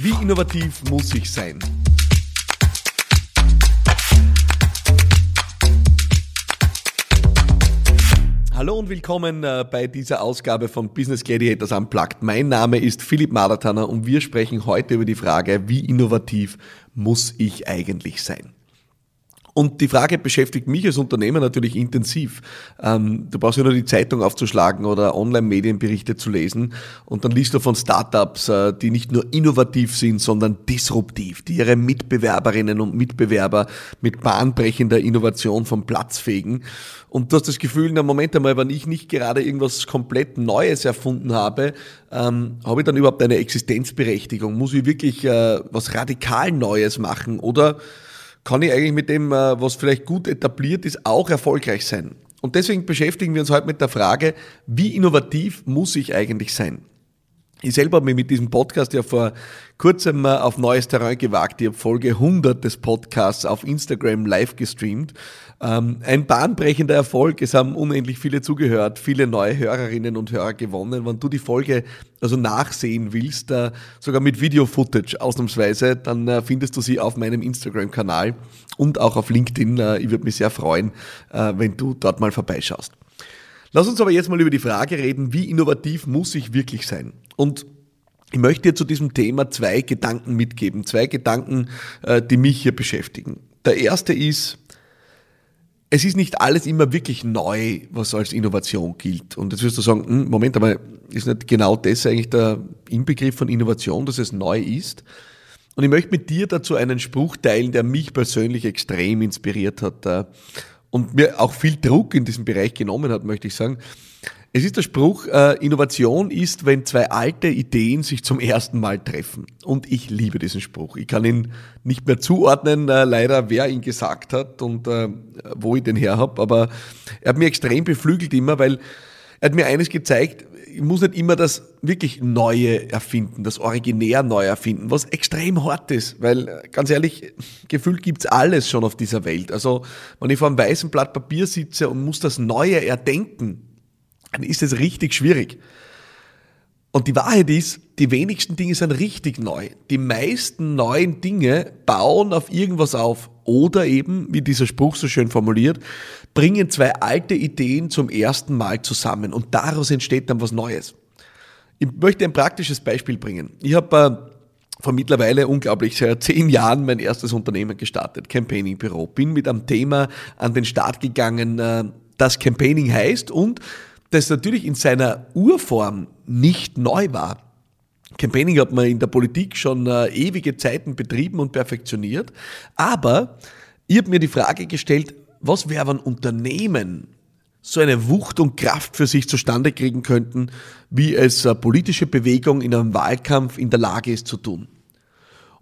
Wie innovativ muss ich sein? Hallo und willkommen äh, bei dieser Ausgabe von Business Gladiators Unplugged. Mein Name ist Philipp Madertaner und wir sprechen heute über die Frage, wie innovativ muss ich eigentlich sein? Und die Frage beschäftigt mich als Unternehmer natürlich intensiv. Ähm, du brauchst ja nur die Zeitung aufzuschlagen oder Online-Medienberichte zu lesen und dann liest du von Startups, äh, die nicht nur innovativ sind, sondern disruptiv, die ihre Mitbewerberinnen und Mitbewerber mit bahnbrechender Innovation vom Platz fegen. Und du hast das Gefühl, na Moment einmal, wenn ich nicht gerade irgendwas komplett Neues erfunden habe, ähm, habe ich dann überhaupt eine Existenzberechtigung? Muss ich wirklich äh, was radikal Neues machen oder kann ich eigentlich mit dem, äh, was vielleicht gut etabliert ist, auch erfolgreich sein. Und deswegen beschäftigen wir uns heute mit der Frage, wie innovativ muss ich eigentlich sein? Ich selber habe mich mit diesem Podcast ja vor kurzem auf neues Terrain gewagt. Ich habe Folge 100 des Podcasts auf Instagram live gestreamt. Ähm, ein bahnbrechender Erfolg. Es haben unendlich viele zugehört, viele neue Hörerinnen und Hörer gewonnen. Wenn du die Folge also nachsehen willst, äh, sogar mit Video-Footage ausnahmsweise, dann äh, findest du sie auf meinem Instagram-Kanal und auch auf LinkedIn. Äh, ich würde mich sehr freuen, wenn du dort mal vorbeischaust. Lass uns aber jetzt mal über die Frage reden, wie innovativ muss ich wirklich sein? Und ich möchte dir zu diesem Thema zwei Gedanken mitgeben, zwei Gedanken, äh, die mich hier beschäftigen. Der erste ist, es ist nicht alles immer wirklich neu, was als Innovation gilt. Und jetzt wirst du sagen, hm, Moment einmal, ist nicht genau das eigentlich der Inbegriff von Innovation, dass es neu ist? Und ich möchte mit dir dazu einen Spruch teilen, der mich persönlich extrem inspiriert hat. Und mir auch viel Druck in diesem Bereich genommen hat, möchte ich sagen. Es ist der Spruch, äh, Innovation ist, wenn zwei alte Ideen sich zum ersten Mal treffen. Und ich liebe diesen Spruch. Ich kann ihn nicht mehr zuordnen, äh, leider, wer ihn gesagt hat und äh, wo ich den her habe. Aber er hat mir extrem beflügelt immer, weil er hat mir eines gezeigt, ich muss nicht immer das wirklich Neue erfinden, das Originär neu erfinden, was extrem hart ist, weil ganz ehrlich, gefühlt gibt's alles schon auf dieser Welt. Also wenn ich vor einem weißen Blatt Papier sitze und muss das Neue erdenken, dann ist es richtig schwierig. Und die Wahrheit ist, die wenigsten Dinge sind richtig neu. Die meisten neuen Dinge bauen auf irgendwas auf. Oder eben, wie dieser Spruch so schön formuliert, bringen zwei alte Ideen zum ersten Mal zusammen und daraus entsteht dann was Neues. Ich möchte ein praktisches Beispiel bringen. Ich habe äh, vor mittlerweile unglaublich zehn Jahren mein erstes Unternehmen gestartet, Campaigning Büro. Bin mit einem Thema an den Start gegangen, äh, das Campaigning heißt und das natürlich in seiner Urform nicht neu war. Campaigning hat man in der Politik schon äh, ewige Zeiten betrieben und perfektioniert. Aber ich habe mir die Frage gestellt, was wäre, wenn Unternehmen so eine Wucht und Kraft für sich zustande kriegen könnten, wie es eine politische Bewegung in einem Wahlkampf in der Lage ist zu tun.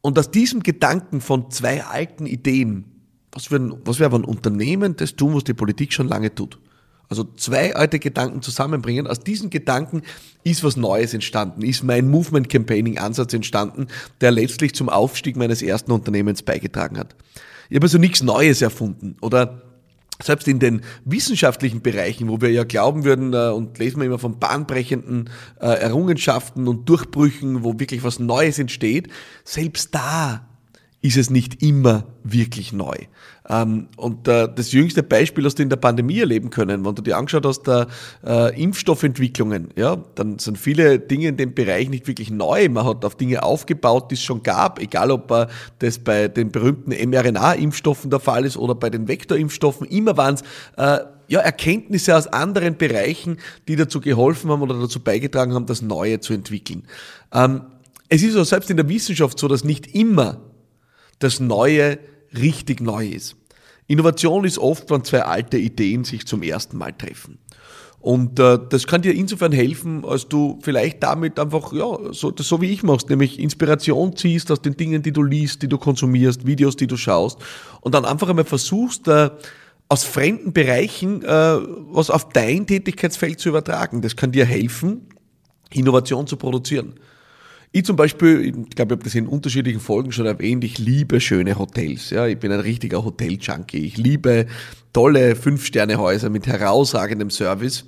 Und aus diesem Gedanken von zwei alten Ideen, was wäre, was wäre, wenn Unternehmen das tun, was die Politik schon lange tut? Also zwei alte Gedanken zusammenbringen. Aus diesen Gedanken ist was Neues entstanden, ist mein Movement Campaigning Ansatz entstanden, der letztlich zum Aufstieg meines ersten Unternehmens beigetragen hat. Ich habe also nichts Neues erfunden oder selbst in den wissenschaftlichen Bereichen, wo wir ja glauben würden äh, und lesen wir immer von bahnbrechenden äh, Errungenschaften und Durchbrüchen, wo wirklich was Neues entsteht, selbst da ist es nicht immer wirklich neu. Ähm, und äh, das jüngste Beispiel hast du in der Pandemie erleben können. Wenn du dir angeschaut hast, der äh, Impfstoffentwicklungen, ja, dann sind viele Dinge in dem Bereich nicht wirklich neu. Man hat auf Dinge aufgebaut, die es schon gab, egal ob äh, das bei den berühmten mRNA-Impfstoffen der Fall ist oder bei den Vektorimpfstoffen. Immer waren es äh, ja, Erkenntnisse aus anderen Bereichen, die dazu geholfen haben oder dazu beigetragen haben, das Neue zu entwickeln. Ähm, es ist auch selbst in der Wissenschaft so, dass nicht immer das Neue richtig neu ist. Innovation ist oft, wenn zwei alte Ideen sich zum ersten Mal treffen. Und äh, das kann dir insofern helfen, als du vielleicht damit einfach, ja, so, so wie ich machst, nämlich Inspiration ziehst aus den Dingen, die du liest, die du konsumierst, Videos, die du schaust und dann einfach einmal versuchst, äh, aus fremden Bereichen äh, was auf dein Tätigkeitsfeld zu übertragen. Das kann dir helfen, Innovation zu produzieren. Ich zum Beispiel, ich glaube, ich habe das in unterschiedlichen Folgen schon erwähnt, ich liebe schöne Hotels. Ja, ich bin ein richtiger Hotel-Junkie. Ich liebe tolle Fünf-Sterne-Häuser mit herausragendem Service.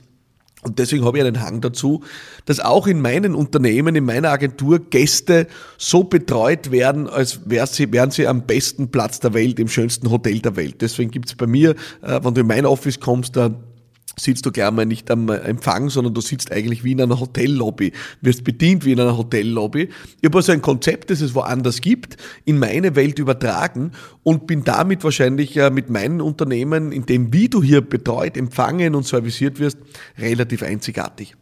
Und deswegen habe ich einen Hang dazu, dass auch in meinen Unternehmen, in meiner Agentur Gäste so betreut werden, als wären sie, wären sie am besten Platz der Welt, im schönsten Hotel der Welt. Deswegen gibt's bei mir, äh, wenn du in mein Office kommst, da sitzt du gleich mal nicht am Empfang, sondern du sitzt eigentlich wie in einer Hotellobby, wirst bedient wie in einer Hotellobby. Ich habe also ein Konzept, das es woanders gibt, in meine Welt übertragen und bin damit wahrscheinlich mit meinen Unternehmen, in dem wie du hier betreut, empfangen und serviciert wirst, relativ einzigartig.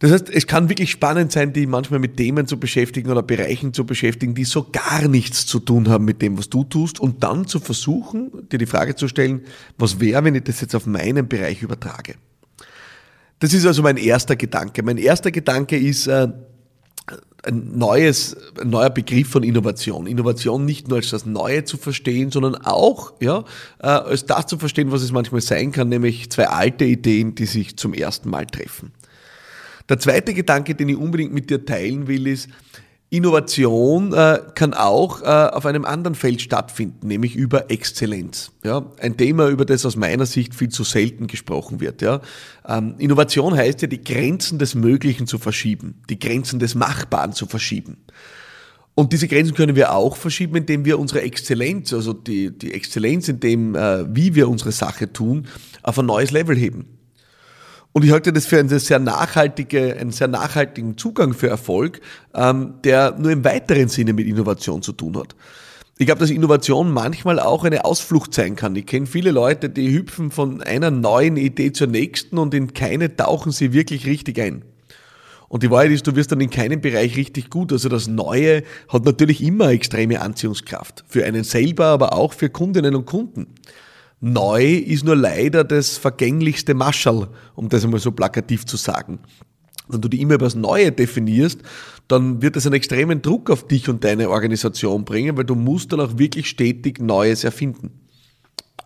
Das heißt, es kann wirklich spannend sein, die manchmal mit Themen zu beschäftigen oder Bereichen zu beschäftigen, die so gar nichts zu tun haben mit dem, was du tust und dann zu versuchen, dir die Frage zu stellen, was wäre, wenn ich das jetzt auf meinen Bereich übertrage? Das ist also mein erster Gedanke. Mein erster Gedanke ist, äh, ein, neues, ein neuer Begriff von Innovation. Innovation nicht nur als das Neue zu verstehen, sondern auch ja, äh, als das zu verstehen, was es manchmal sein kann, nämlich zwei alte Ideen, die sich zum ersten Mal treffen. Der zweite Gedanke, den ich unbedingt mit dir teilen will, ist, Innovation äh, kann auch äh, auf einem anderen Feld stattfinden, nämlich über Exzellenz. Ja, ein Thema, über das aus meiner Sicht viel zu selten gesprochen wird. Ja, ähm, Innovation heißt ja, die Grenzen des Möglichen zu verschieben, die Grenzen des Machbaren zu verschieben. Und diese Grenzen können wir auch verschieben, indem wir unsere Exzellenz, also die, die Exzellenz in dem, äh, wie wir unsere Sache tun, auf ein neues Level heben. Und ich halte das für eine sehr nachhaltige, einen sehr nachhaltigen Zugang für Erfolg, ähm, der nur im weiteren Sinne mit Innovation zu tun hat. Ich glaube, dass Innovation manchmal auch eine Ausflucht sein kann. Ich kenne viele Leute, die hüpfen von einer neuen Idee zur nächsten und in keine tauchen sie wirklich richtig ein. Und die Wahrheit ist, du wirst dann in keinem Bereich richtig gut. Also das Neue hat natürlich immer extreme Anziehungskraft. Für einen selber, aber auch für Kundinnen und Kunden. Neu ist nur leider das vergänglichste Maschall, um das einmal so plakativ zu sagen. Wenn du die immer über das Neue definierst, dann wird es einen extremen Druck auf dich und deine Organisation bringen, weil du musst dann auch wirklich stetig Neues erfinden.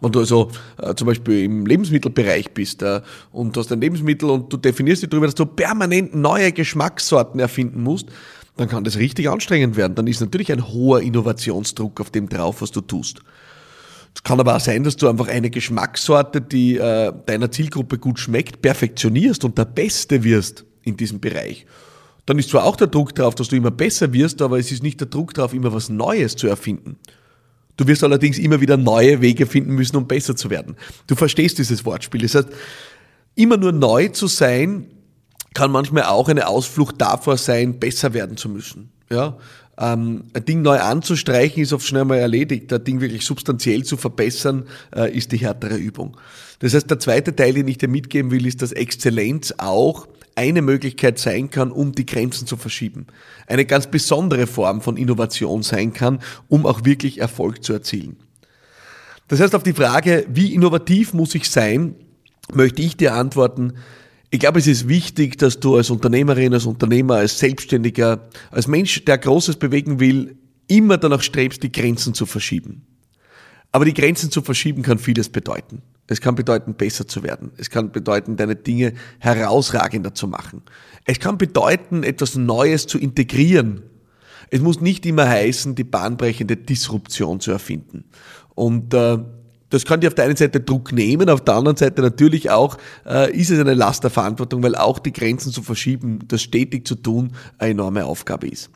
Wenn du also äh, zum Beispiel im Lebensmittelbereich bist äh, und du hast ein Lebensmittel und du definierst dich darüber, dass du permanent neue Geschmackssorten erfinden musst, dann kann das richtig anstrengend werden. Dann ist natürlich ein hoher Innovationsdruck auf dem drauf, was du tust. Es kann aber auch sein, dass du einfach eine Geschmackssorte, die äh, deiner Zielgruppe gut schmeckt, perfektionierst und der Beste wirst in diesem Bereich. Dann ist zwar auch der Druck drauf, dass du immer besser wirst, aber es ist nicht der Druck drauf, immer was Neues zu erfinden. Du wirst allerdings immer wieder neue Wege finden müssen, um besser zu werden. Du verstehst dieses Wortspiel. Das heißt, immer nur neu zu sein, kann manchmal auch eine Ausflucht davor sein, besser werden zu müssen. Ja? Ähm, ein Ding neu anzustreichen ist oft schnell mal erledigt. Ein Ding wirklich substanziell zu verbessern, äh, ist die härtere Übung. Das heißt, der zweite Teil, den ich dir mitgeben will, ist, dass Exzellenz auch eine Möglichkeit sein kann, um die Grenzen zu verschieben. Eine ganz besondere Form von Innovation sein kann, um auch wirklich Erfolg zu erzielen. Das heißt, auf die Frage, wie innovativ muss ich sein, möchte ich dir antworten, ich glaube, es ist wichtig, dass du als Unternehmerin, als Unternehmer, als Selbstständiger, als Mensch, der Großes bewegen will, immer danach strebst, die Grenzen zu verschieben. Aber die Grenzen zu verschieben kann vieles bedeuten. Es kann bedeuten, besser zu werden. Es kann bedeuten, deine Dinge herausragender zu machen. Es kann bedeuten, etwas Neues zu integrieren. Es muss nicht immer heißen, die bahnbrechende Disruption zu erfinden. Und äh, das kann dir auf der einen Seite Druck nehmen, auf der anderen Seite natürlich auch äh, ist es eine Last der Verantwortung, weil auch die Grenzen zu verschieben, das stetig zu tun, eine enorme Aufgabe ist.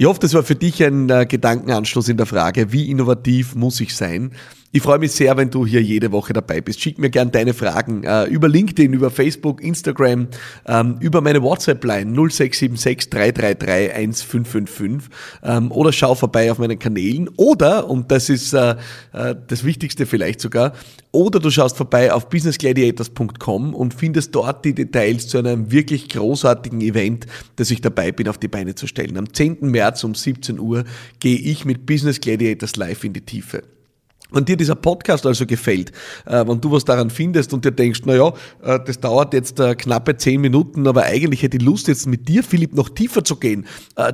Ich hoffe, das war für dich ein äh, Gedankenanschluss in der Frage, wie innovativ muss ich sein? Ich freue mich sehr, wenn du hier jede Woche dabei bist. Schick mir gern deine Fragen äh, über LinkedIn, über Facebook, Instagram, ähm, über meine WhatsApp-Line 0676 333 1555 ähm, oder schau vorbei auf meinen Kanälen oder, und das ist äh, äh, das Wichtigste vielleicht sogar, oder du schaust vorbei auf businessgladiators.com und findest dort die Details zu einem wirklich großartigen Event, das ich dabei bin, auf die Beine zu stellen. Am 10. März um 17 Uhr gehe ich mit Business Gladiators live in die Tiefe. Wenn dir dieser Podcast also gefällt, äh, wenn du was daran findest und dir denkst, na ja, äh, das dauert jetzt äh, knappe zehn Minuten, aber eigentlich hätte ich Lust jetzt mit dir, Philipp, noch tiefer zu gehen,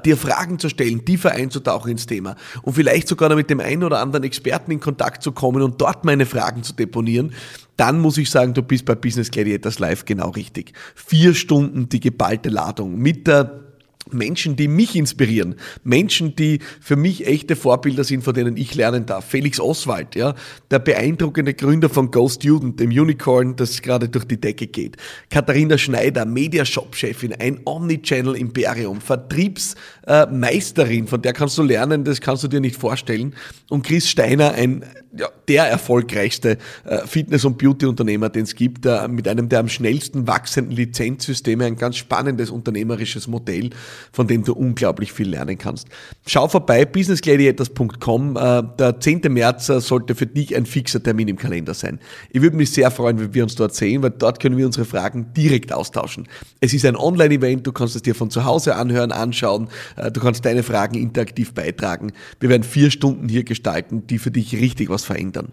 dir Fragen zu stellen, tiefer einzutauchen ins Thema und vielleicht sogar noch mit dem einen oder anderen Experten in Kontakt zu kommen und dort meine Fragen zu deponieren, dann muss ich sagen, du bist bei Business Gladiators Live genau richtig. Vier Stunden die geballte Ladung mit der Menschen, die mich inspirieren, Menschen, die für mich echte Vorbilder sind, von denen ich lernen darf. Felix Oswald, ja, der beeindruckende Gründer von Go Student, dem Unicorn, das gerade durch die Decke geht. Katharina Schneider, Mediashop-Chefin, ein Omnichannel-Imperium, Vertriebsmeisterin, von der kannst du lernen, das kannst du dir nicht vorstellen. Und Chris Steiner, ein ja, der erfolgreichste äh, Fitness- und Beauty-Unternehmer, den es gibt, mit einem der am schnellsten wachsenden Lizenzsysteme, ein ganz spannendes unternehmerisches Modell, von dem du unglaublich viel lernen kannst. Schau vorbei, businessgladiators.com. Äh, der 10. März sollte für dich ein fixer Termin im Kalender sein. Ich würde mich sehr freuen, wenn wir uns dort sehen, weil dort können wir unsere Fragen direkt austauschen. Es ist ein Online-Event, du kannst es dir von zu Hause anhören, anschauen, du kannst deine Fragen interaktiv beitragen. Wir werden vier Stunden hier gestalten, die für dich richtig was verändern.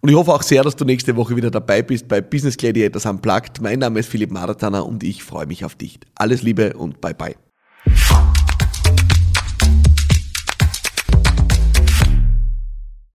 Und ich hoffe auch sehr, dass du nächste Woche wieder dabei bist bei Business Gladiators Unplugged. Mein Name ist Philipp Maratana und ich freue mich auf dich. Alles Liebe und bye bye.